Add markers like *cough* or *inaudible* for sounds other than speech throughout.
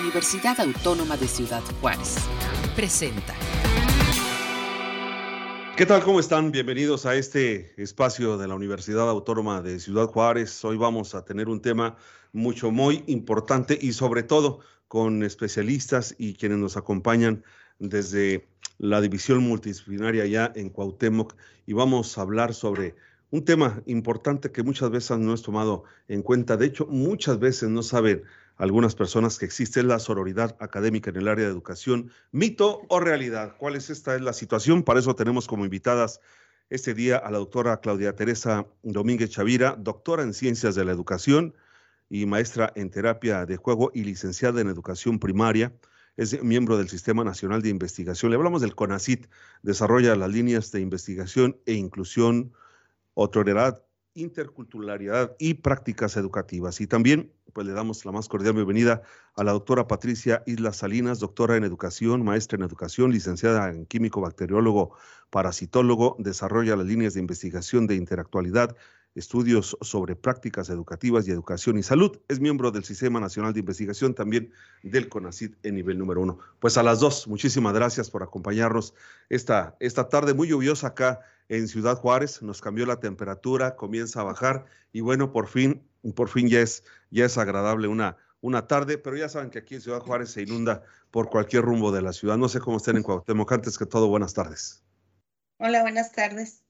Universidad Autónoma de Ciudad Juárez. Presenta. ¿Qué tal? ¿Cómo están? Bienvenidos a este espacio de la Universidad Autónoma de Ciudad Juárez. Hoy vamos a tener un tema mucho, muy importante y sobre todo con especialistas y quienes nos acompañan desde la división multidisciplinaria ya en Cuauhtémoc y vamos a hablar sobre un tema importante que muchas veces no es tomado en cuenta. De hecho, muchas veces no saben algunas personas que existe la sororidad académica en el área de educación. ¿Mito o realidad? ¿Cuál es esta es la situación? Para eso tenemos como invitadas este día a la doctora Claudia Teresa Domínguez Chavira, doctora en Ciencias de la Educación y maestra en Terapia de Juego y licenciada en Educación Primaria. Es miembro del Sistema Nacional de Investigación. Le hablamos del CONACIT, desarrolla las líneas de investigación e inclusión, autoridad interculturalidad y prácticas educativas. Y también pues le damos la más cordial bienvenida a la doctora Patricia Isla Salinas, doctora en educación, maestra en educación, licenciada en químico bacteriólogo, parasitólogo, desarrolla las líneas de investigación de interactualidad, estudios sobre prácticas educativas y educación y salud. Es miembro del Sistema Nacional de Investigación, también del CONACID en nivel número uno. Pues a las dos, muchísimas gracias por acompañarnos esta, esta tarde muy lluviosa acá en Ciudad Juárez, nos cambió la temperatura, comienza a bajar y bueno, por fin, por fin ya es, ya es agradable una, una tarde, pero ya saben que aquí en Ciudad Juárez se inunda por cualquier rumbo de la ciudad. No sé cómo estén en Cuauhtémoc, antes que todo, buenas tardes. Hola, buenas tardes.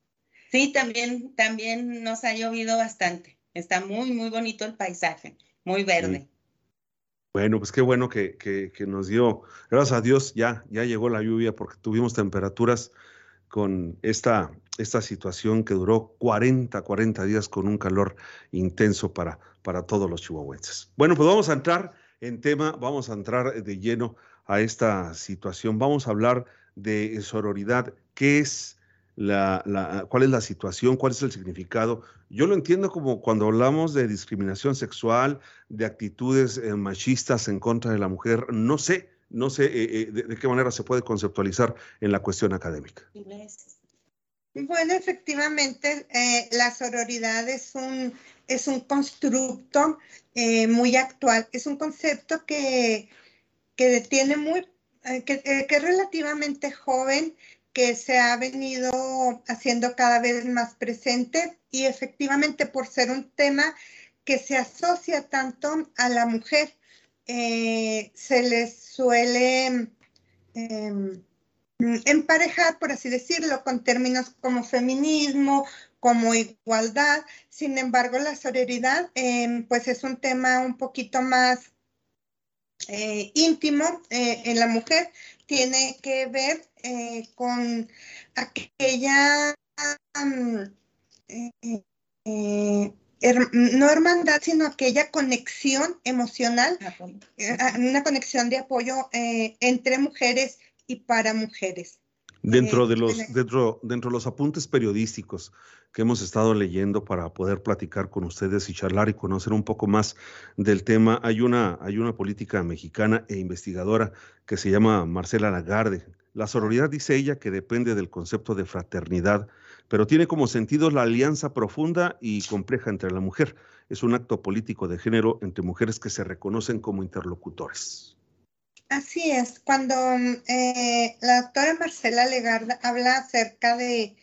Sí, también, también nos ha llovido bastante. Está muy, muy bonito el paisaje, muy verde. Bueno, pues qué bueno que, que, que, nos dio, gracias a Dios, ya, ya llegó la lluvia porque tuvimos temperaturas con esta, esta situación que duró 40, 40 días con un calor intenso para, para todos los chihuahuenses. Bueno, pues vamos a entrar en tema, vamos a entrar de lleno a esta situación. Vamos a hablar de sororidad, qué es cuál es la situación, cuál es el significado. Yo lo entiendo como cuando hablamos de discriminación sexual, de actitudes eh, machistas en contra de la mujer, no sé, no sé eh, eh, de, qué manera se puede conceptualizar en la cuestión académica. Bueno, efectivamente, la sororidad es un, es un constructo muy actual, es un concepto que, que tiene muy, que es relativamente joven, que se ha venido haciendo cada vez más presente y efectivamente por ser un tema que se asocia tanto a la mujer eh, se les suele em, emparejar, por así decirlo, con términos como feminismo, como igualdad. Sin embargo, la sororidad, em, pues es un tema un poquito más eh, íntimo eh, en la mujer. Tiene que ver con aquella no hermandad, sino aquella conexión emocional, eh, una conexión de apoyo eh, entre mujeres y para mujeres. Dentro eh, de los, dentro, dentro de los apuntes periodísticos que hemos estado leyendo para poder platicar con ustedes y charlar y conocer un poco más del tema, hay una, hay una política mexicana e investigadora que se llama Marcela Lagarde. La sororidad dice ella que depende del concepto de fraternidad pero tiene como sentido la alianza profunda y compleja entre la mujer. Es un acto político de género entre mujeres que se reconocen como interlocutores. Así es, cuando eh, la doctora Marcela Legarda habla acerca de,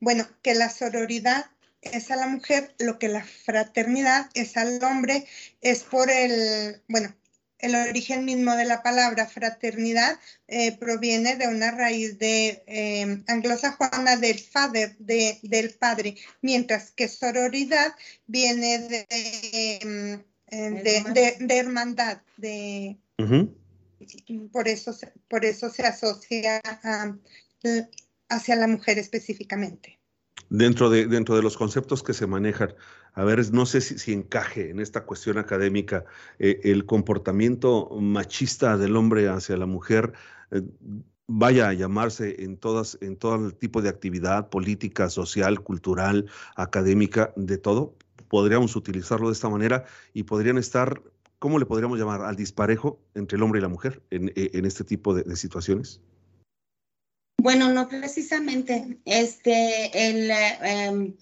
bueno, que la sororidad es a la mujer, lo que la fraternidad es al hombre, es por el, bueno, el origen mismo de la palabra fraternidad eh, proviene de una raíz de eh, anglosajona del father, de, del padre, mientras que sororidad viene de, em, eh, de, hermandad, de, por, eso, por eso se asocia hacia la mujer específicamente. Dentro de, dentro de los conceptos que se manejan, a ver, no sé si, encaje en esta cuestión académica eh, el comportamiento machista del hombre hacia la mujer. Eh, vaya a llamarse en todas, en todo el tipo de actividad política, social, cultural, académica, de todo. Podríamos utilizarlo de esta manera y podrían estar, ¿cómo le podríamos llamar? Al disparejo entre el hombre y la mujer en, e, este tipo de, situaciones. Bueno, no precisamente. Este, el, em,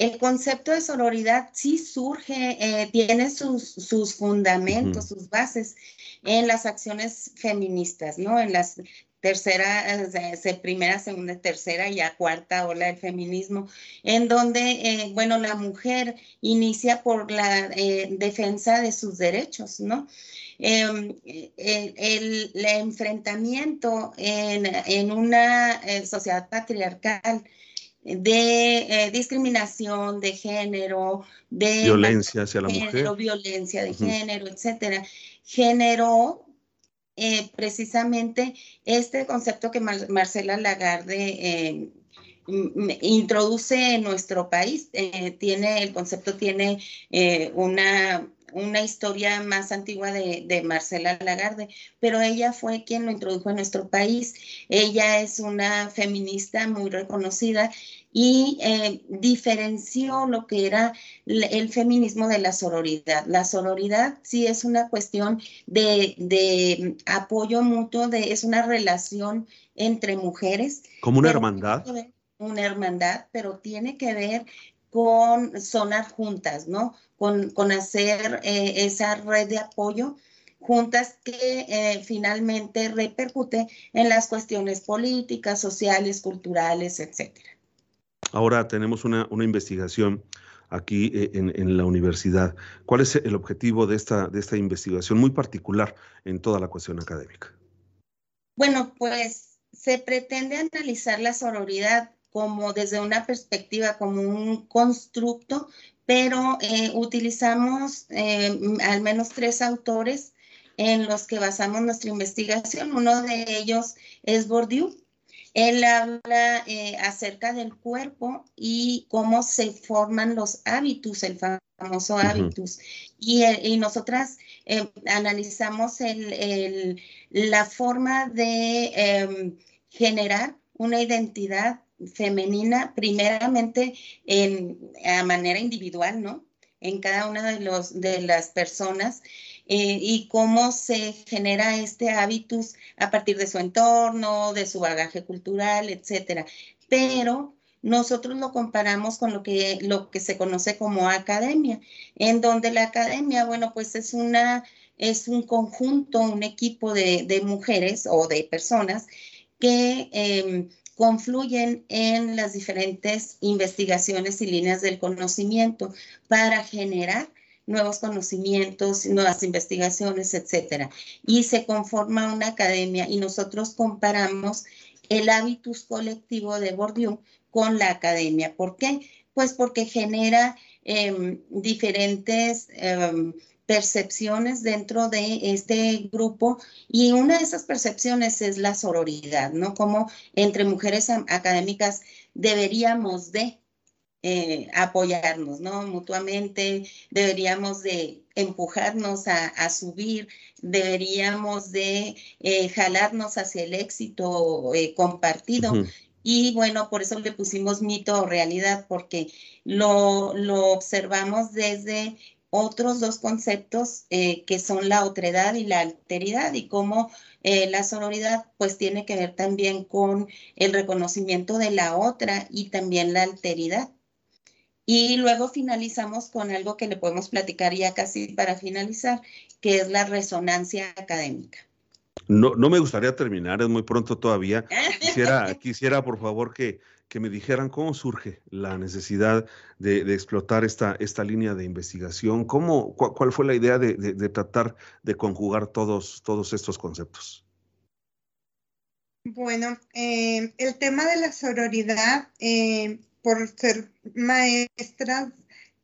el concepto de sororidad sí surge, eh, tiene sus, fundamentos, sus bases en las acciones feministas, ¿no? En las tercera, primera, segunda, tercera y ya cuarta ola del feminismo, en donde, eh, bueno, la mujer inicia por la eh, defensa de sus derechos, ¿no? Em, el, enfrentamiento en, en una sociedad patriarcal de eh, discriminación de género, de violencia hacia la mujer, violencia de género, etcétera, generó eh, precisamente este concepto que Marcela Lagarde eh, introduce en nuestro país. tiene el concepto tiene una una historia más antigua de, Marcela Lagarde, pero ella fue quien lo introdujo en nuestro país. Ella es una feminista muy reconocida y eh, diferenció lo que era el feminismo de la sororidad. La sororidad sí es una cuestión de, apoyo mutuo, de, es una relación entre mujeres. Como una hermandad. Una hermandad, pero tiene que ver con zonas juntas, ¿no? Con, con hacer eh, esa red de apoyo juntas que eh, finalmente repercute en las cuestiones políticas, sociales, culturales, etcétera. Ahora tenemos una, una investigación aquí eh, en, en, la universidad. ¿Cuál es el objetivo de esta, de esta investigación muy particular en toda la cuestión académica? Bueno, pues se pretende analizar la sororidad como desde una perspectiva, como un constructo, pero eh, utilizamos eh, al menos tres autores en los que basamos nuestra investigación. Uno de ellos es Bourdieu. Él habla eh, acerca del cuerpo y cómo se forman los hábitos, el famoso hábitus. y, y, nosotras analizamos el, la forma de em, generar una identidad femenina, primeramente en, a manera individual, ¿no? En cada una de, los, de las personas eh, y cómo se genera este hábitus a partir de su entorno, de su bagaje cultural, etcétera. Pero nosotros lo comparamos con lo que, lo que se conoce como academia, en donde la academia, bueno, pues es una, es un conjunto, un equipo de, de mujeres o de personas que em, confluyen en las diferentes investigaciones y líneas del conocimiento para generar nuevos conocimientos, nuevas investigaciones, etcétera. Y se conforma una academia y nosotros comparamos el hábitus colectivo de Bourdieu con la academia. ¿Por qué? Pues porque genera em, diferentes em, percepciones dentro de este grupo y una de esas percepciones es la sororidad, ¿no? Como entre mujeres académicas deberíamos de eh, apoyarnos, ¿no? Mutuamente, deberíamos de empujarnos a, subir, deberíamos de eh, jalarnos hacia el éxito eh, compartido. Y bueno, por eso le pusimos mito o realidad, porque lo, lo observamos desde otros dos conceptos eh, que son la otredad y la alteridad y cómo eh, la sonoridad pues tiene que ver también con el reconocimiento de la otra y también la alteridad. Y luego finalizamos con algo que le podemos platicar ya casi para finalizar, que es la resonancia académica. No, no me gustaría terminar, es muy pronto todavía. Quisiera, *laughs* quisiera por favor que que me dijeran cómo surge la necesidad de, explotar esta, esta línea de investigación, cómo, cuál fue la idea de, tratar de conjugar todos, todos estos conceptos. Bueno, eh, el tema de la sororidad, eh, por ser maestras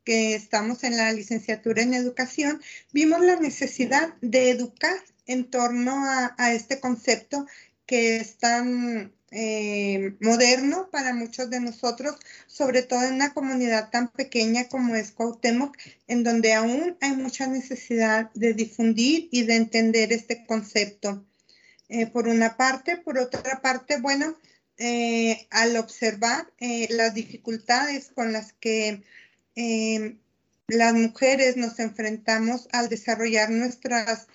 que estamos en la licenciatura en educación, vimos la necesidad de educar en torno a, este concepto que es tan eh, moderno para muchos de nosotros, sobre todo en una comunidad tan pequeña como es Cuauhtémoc, en donde aún hay mucha necesidad de difundir y de entender este concepto. Eh, por una parte, por otra parte, bueno, eh, al observar las dificultades con las que las mujeres nos enfrentamos al desarrollar nuestras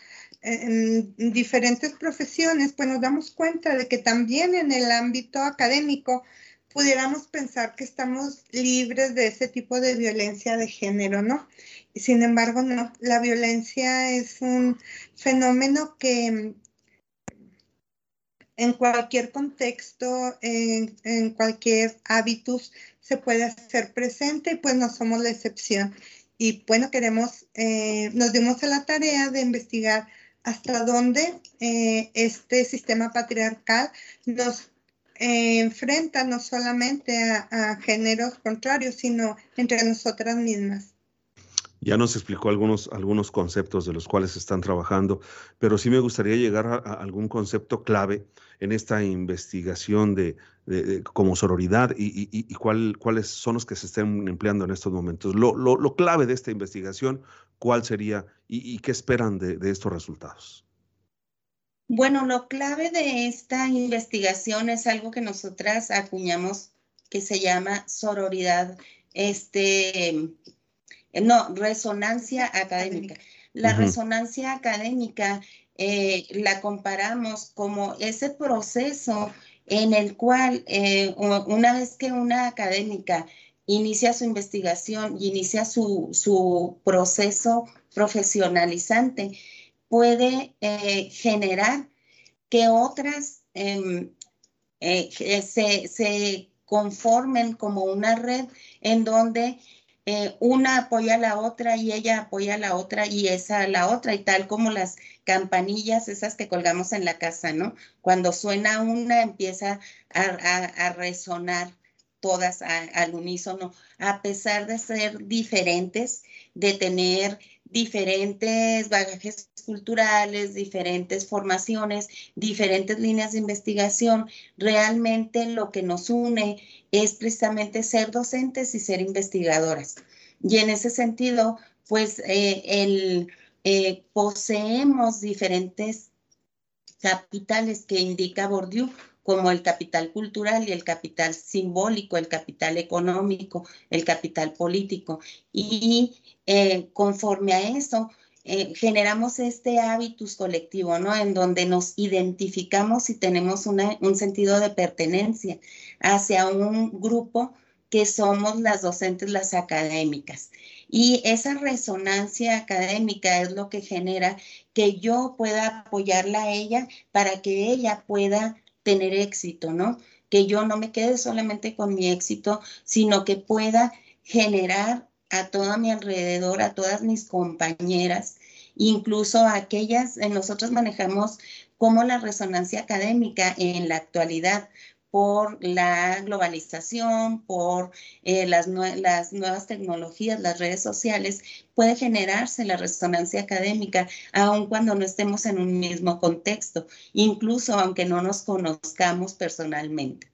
en diferentes profesiones, pues nos damos cuenta de que también en el ámbito académico, pudiéramos pensar que estamos libres de ese tipo de violencia de género, ¿no? Sin embargo, no, la violencia es un fenómeno que en cualquier contexto, en, cualquier hábitus, se puede hacer presente y pues no somos la excepción. Y bueno, queremos, eh, nos dimos a la tarea de investigar hasta dónde eh, este sistema patriarcal nos eh, enfrenta no solamente a, géneros contrarios, sino entre nosotras mismas. Ya nos explicó algunos, algunos conceptos de los cuales están trabajando, pero sí me gustaría llegar a, algún concepto clave en esta investigación de, como sororidad y, cuáles son los que se estén empleando en estos momentos. Lo, clave de esta investigación, ¿cuál sería y, qué esperan de estos resultados? Bueno, lo clave de esta investigación es algo que nosotras acuñamos que se llama sororidad, este, no, resonancia académica. La resonancia académica eh, la comparamos como ese proceso en el cual eh, una vez que una académica inicia su investigación y inicia su, su proceso profesionalizante, puede eh, generar que otras em, eh, se, conformen como una red en donde eh, una apoya a la otra y ella apoya a la otra y esa a la otra y tal como las campanillas esas que colgamos en la casa, ¿no? Cuando suena una empieza a, resonar todas al unísono, a pesar de ser diferentes, de tener diferentes bagajes culturales, diferentes formaciones, diferentes líneas de investigación. Realmente lo que nos une es precisamente ser docentes y ser investigadoras. Y en ese sentido, pues eh, eh, poseemos diferentes capitales que indica Bourdieu, como el capital cultural y el capital simbólico, el capital económico, el capital político. Y eh, conforme a eso, eh, generamos este hábitus colectivo, ¿no? En donde nos identificamos y tenemos un sentido de pertenencia hacia un grupo que somos las docentes, las académicas. Y esa resonancia académica es lo que genera que yo pueda apoyarla a ella para que ella pueda tener éxito, ¿no? Que yo no me quede solamente con mi éxito, sino que pueda generar a todo mi alrededor, a todas mis compañeras, incluso a aquellas, eh, nosotros manejamos como la resonancia académica en la actualidad por la globalización, por eh, las, las, nuevas tecnologías, las redes sociales, puede generarse la resonancia académica, aun cuando no estemos en un mismo contexto, incluso aunque no nos conozcamos personalmente.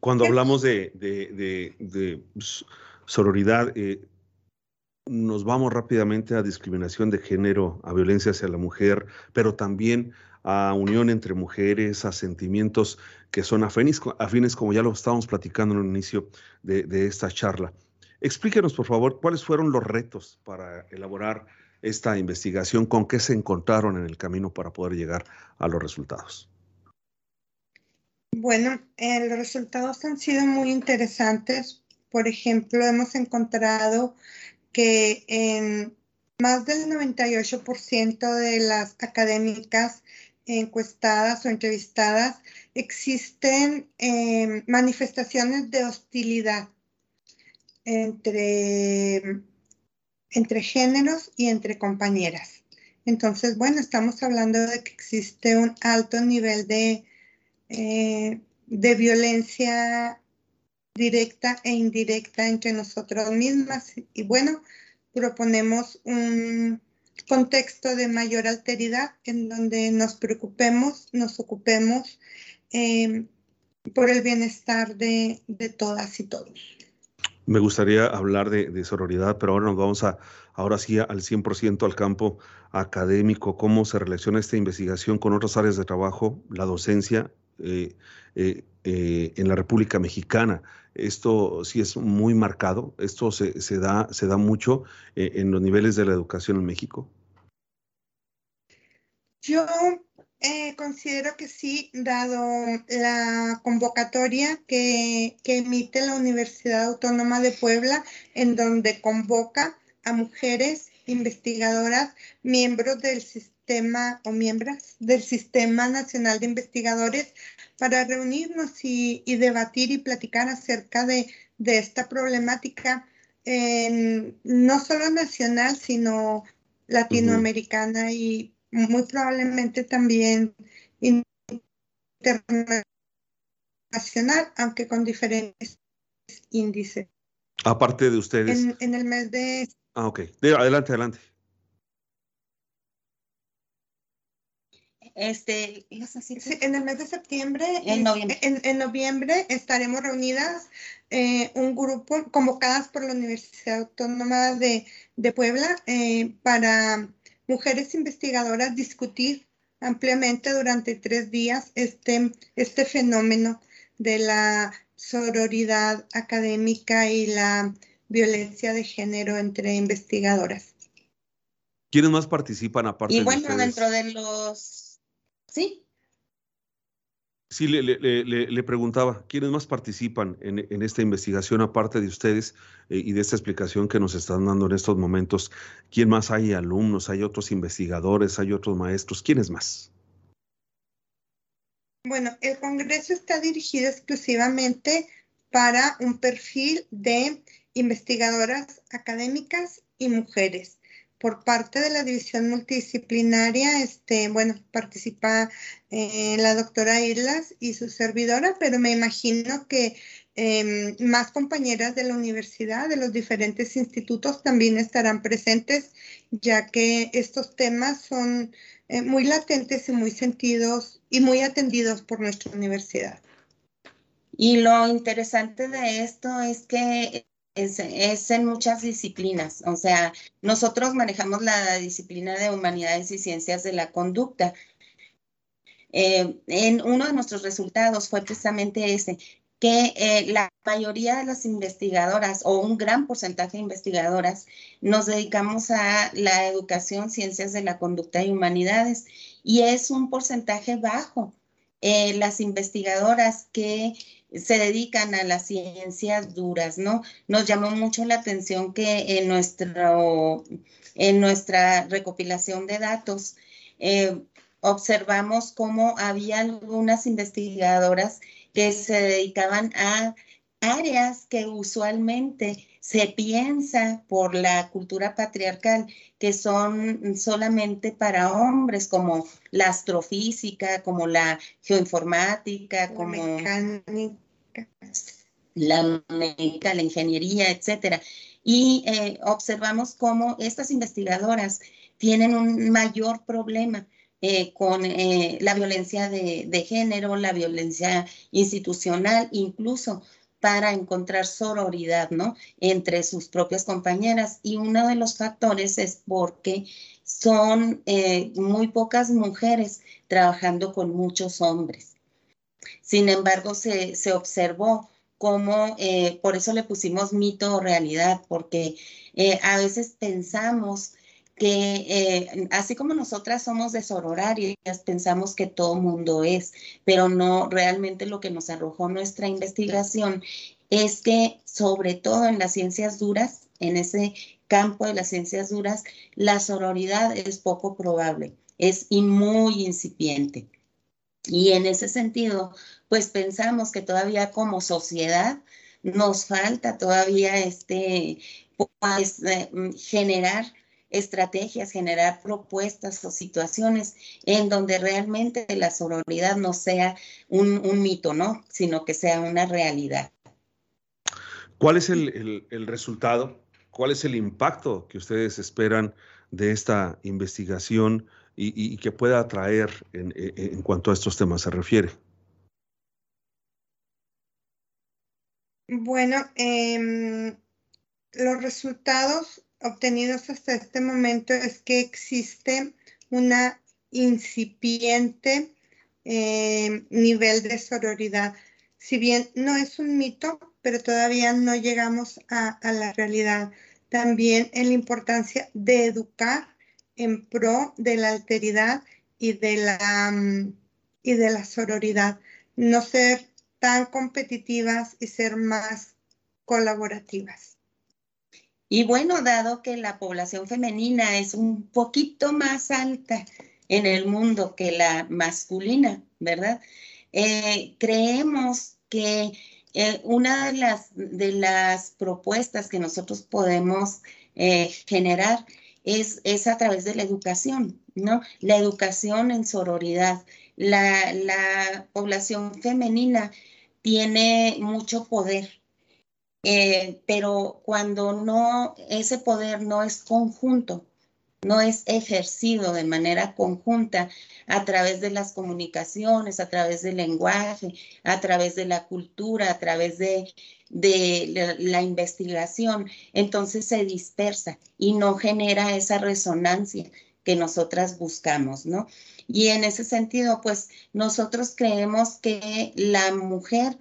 Cuando hablamos de, de, sororidad, eh, nos vamos rápidamente a discriminación de género, a violencia hacia la mujer, pero también a unión entre mujeres, a sentimientos que son afines, afines como ya lo estábamos platicando en el inicio de, esta charla. Explíquenos, por favor, cuáles fueron los retos para elaborar esta investigación, con qué se encontraron en el camino para poder llegar a los resultados. Bueno, eh, los resultados han sido muy interesantes. Por ejemplo, hemos encontrado que en más del 98% de las académicas encuestadas o entrevistadas, existen em, manifestaciones de hostilidad entre, entre géneros y entre compañeras. Entonces, bueno, estamos hablando de que existe un alto nivel de, eh, de violencia directa e indirecta entre nosotros mismas. Y bueno, proponemos un, contexto de mayor alteridad en donde nos preocupemos, nos ocupemos em, por el bienestar de, todas y todos. Me gustaría hablar de, sororidad, pero ahora nos vamos a, ahora sí al 100% al campo académico, cómo se relaciona esta investigación con otras áreas de trabajo, la docencia eh, eh, eh, en la República Mexicana. Esto sí es muy marcado, esto se, da, mucho en los niveles de la educación en México. Yo Eh, considero que sí, dado la convocatoria que, que, emite la Universidad Autónoma de Puebla, en donde convoca a mujeres investigadoras, miembros del sistema o miembros del Sistema Nacional de Investigadores, para reunirnos y, y debatir y platicar acerca de, de esta problemática, en, no solo nacional, sino latinoamericana uh -huh. y muy probablemente también internacional, aunque con diferentes índices. Aparte de ustedes. En, en el mes de... Ah, ok. De, adelante, adelante. Este, en el mes de septiembre, en noviembre, en, en noviembre estaremos reunidas eh, un grupo convocadas por la Universidad Autónoma de, de Puebla eh, para mujeres investigadoras discutir ampliamente durante tres días este, este fenómeno de la sororidad académica y la violencia de género entre investigadoras. ¿Quiénes más participan aparte y bueno, de dentro de los... Sí. Sí, le, le, le, le, preguntaba, ¿quiénes más participan en, en esta investigación aparte de ustedes eh, y de esta explicación que nos están dando en estos momentos? ¿Quién más hay alumnos? ¿Hay otros investigadores? ¿Hay otros maestros? ¿Quiénes más? Bueno, el Congreso está dirigido exclusivamente para un perfil de investigadoras académicas y mujeres. Por parte de la división multidisciplinaria, este, bueno, participa eh, la doctora Islas y su servidora, pero me imagino que eh, más compañeras de la universidad, de los diferentes institutos, también estarán presentes, ya que estos temas son eh, muy latentes y muy sentidos y muy atendidos por nuestra universidad. Y lo interesante de esto es que es, es, en muchas disciplinas. O sea, nosotros manejamos la disciplina de humanidades y ciencias de la conducta. Eh, en uno de nuestros resultados fue precisamente ese, que eh, la mayoría de las investigadoras o un gran porcentaje de investigadoras nos dedicamos a la educación, ciencias de la conducta y humanidades y es un porcentaje bajo. Eh, las investigadoras que se dedican a las ciencias duras, ¿no? Nos llamó mucho la atención que en, nuestro, en nuestra recopilación de datos eh, observamos cómo había algunas investigadoras que se dedicaban a áreas que usualmente se piensa por la cultura patriarcal que son solamente para hombres, como la astrofísica, como la geoinformática, como mecánica. la mecánica, la ingeniería, etcétera. Y eh, observamos cómo estas investigadoras tienen un mayor problema eh, con eh, la violencia de, de, género, la violencia institucional, incluso para encontrar sororidad, ¿no? Entre sus propias compañeras. Y uno de los factores es porque son eh, muy pocas mujeres trabajando con muchos hombres. Sin embargo, se, se observó cómo, eh, por eso le pusimos mito o realidad, porque eh, a veces pensamos que eh, así como nosotras somos de sororarias, pensamos que todo mundo es, pero no realmente lo que nos arrojó nuestra investigación es que sobre todo en las ciencias duras, en ese campo de las ciencias duras, la sororidad es poco probable, es muy incipiente. Y en ese sentido, pues pensamos que todavía como sociedad nos falta todavía este, pues, eh, generar estrategias, generar propuestas o situaciones en donde realmente la sororidad no sea un, un mito, ¿no? Sino que sea una realidad. ¿Cuál es el, el, el, resultado? ¿Cuál es el impacto que ustedes esperan de esta investigación y, y, y que pueda atraer en, en, cuanto a estos temas se refiere? Bueno, eh, los resultados obtenidos hasta este momento es que existe una incipiente eh, nivel de sororidad. Si bien no es un mito, pero todavía no llegamos a, la realidad. También en la importancia de educar en pro de la alteridad y de la, mm, y de la sororidad, no ser tan competitivas y ser más colaborativas. Y bueno, dado que la población femenina es un poquito más alta en el mundo que la masculina, ¿verdad? Eh, creemos que eh, una de las, de las propuestas que nosotros podemos eh, generar es, es, a través de la educación, ¿no? La educación en sororidad. La, la población femenina tiene mucho poder, eh, pero cuando no, ese poder no es conjunto, no es ejercido de manera conjunta a través de las comunicaciones, a través del lenguaje, a través de la cultura, a través de, la, investigación, entonces se dispersa y no genera esa resonancia que nosotras buscamos, ¿no? Y en ese sentido, pues nosotros creemos que la mujer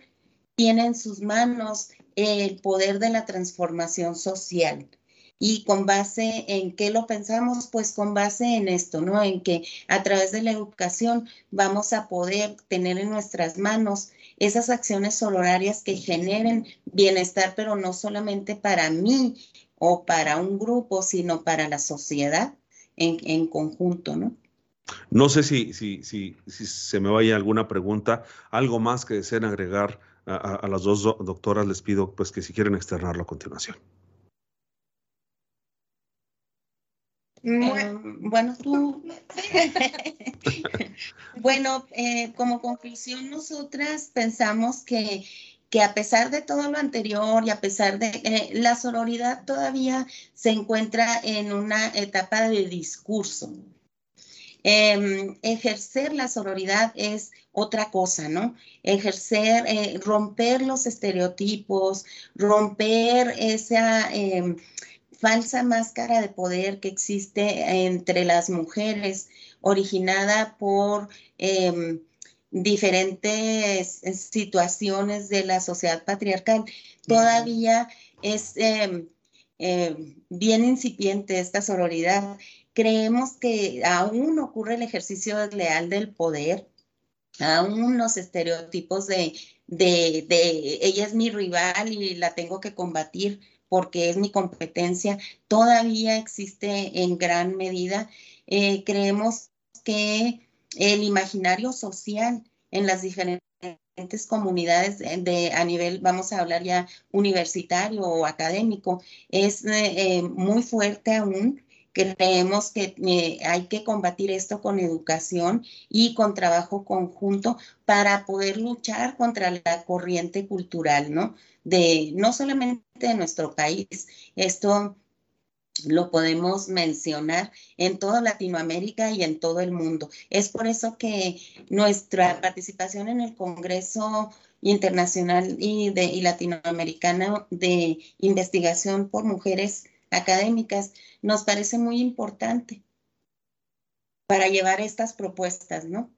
tiene en sus manos el poder de la transformación social. Y con base en qué lo pensamos, pues con base en esto, ¿no? En que a través de la educación vamos a poder tener en nuestras manos esas acciones horarias que generen bienestar, pero no solamente para mí o para un grupo, sino para la sociedad en, en conjunto, ¿no? No sé si, si, si se me vaya alguna pregunta, algo más que deseen agregar a, las dos doctoras les pido pues que si quieren externarlo a continuación. Eh, bueno, tú. *laughs* bueno, eh, como conclusión, nosotras pensamos que, que, a pesar de todo lo anterior y a pesar de eh, la sororidad todavía se encuentra en una etapa de discurso. Em, ejercer la sororidad es otra cosa, ¿no? Ejercer, eh, romper los estereotipos, romper esa em, falsa máscara de poder que existe entre las mujeres, originada por em, diferentes situaciones de la sociedad patriarcal. Todavía es bien incipiente esta sororidad creemos que aún ocurre el ejercicio desleal del poder, aún los estereotipos de, ella es mi rival y la tengo que combatir porque es mi competencia, todavía existe en gran medida. Eh, creemos que el imaginario social en las diferentes comunidades de, a nivel, vamos a hablar ya universitario o académico, es eh, eh, muy fuerte aún Creemos que eh, hay que combatir esto con educación y con trabajo conjunto para poder luchar contra la corriente cultural, ¿no? De no solamente de nuestro país, esto lo podemos mencionar en toda Latinoamérica y en todo el mundo. Es por eso que nuestra participación en el Congreso Internacional y, Latinoamericano de Investigación por Mujeres académicas, nos parece muy importante para llevar estas propuestas, ¿no?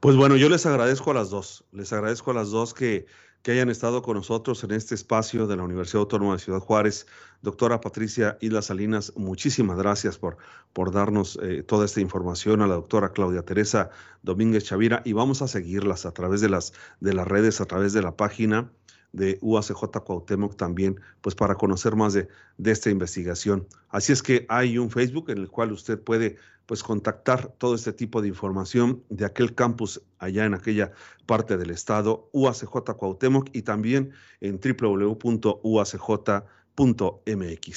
Pues bueno, yo les agradezco a las dos, les agradezco a las dos que, que hayan estado con nosotros en este espacio de la Universidad Autónoma de Ciudad Juárez. Doctora Patricia Isla Salinas, muchísimas gracias por, por darnos eh, toda esta información. A la doctora Claudia Teresa Domínguez Chavira y vamos a seguirlas a través de las, de las redes, a través de la página de UACJ Cuauhtémoc también, pues para conocer más de, de, esta investigación. Así es que hay un Facebook en el cual usted puede pues contactar todo este tipo de información de aquel campus allá en aquella parte del estado, UACJ Cuauhtémoc y también en www.uacj.mx.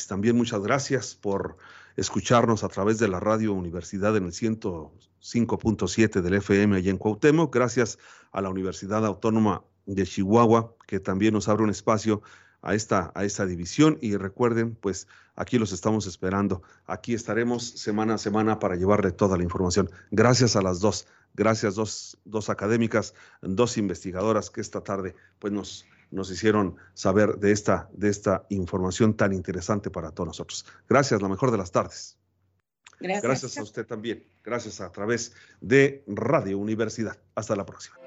También muchas gracias por escucharnos a través de la radio Universidad en el 105.7 del FM allá en Cuauhtémoc. Gracias a la Universidad Autónoma de Chihuahua, que también nos abre un espacio a esta, a esta división. Y recuerden, pues aquí los estamos esperando. Aquí estaremos semana a semana para llevarle toda la información. Gracias a las dos, gracias dos, dos académicas, dos investigadoras que esta tarde pues nos, nos hicieron saber de esta, de esta información tan interesante para todos nosotros. Gracias, la mejor de las tardes. Gracias. Gracias a usted también. Gracias a través de Radio Universidad. Hasta la próxima.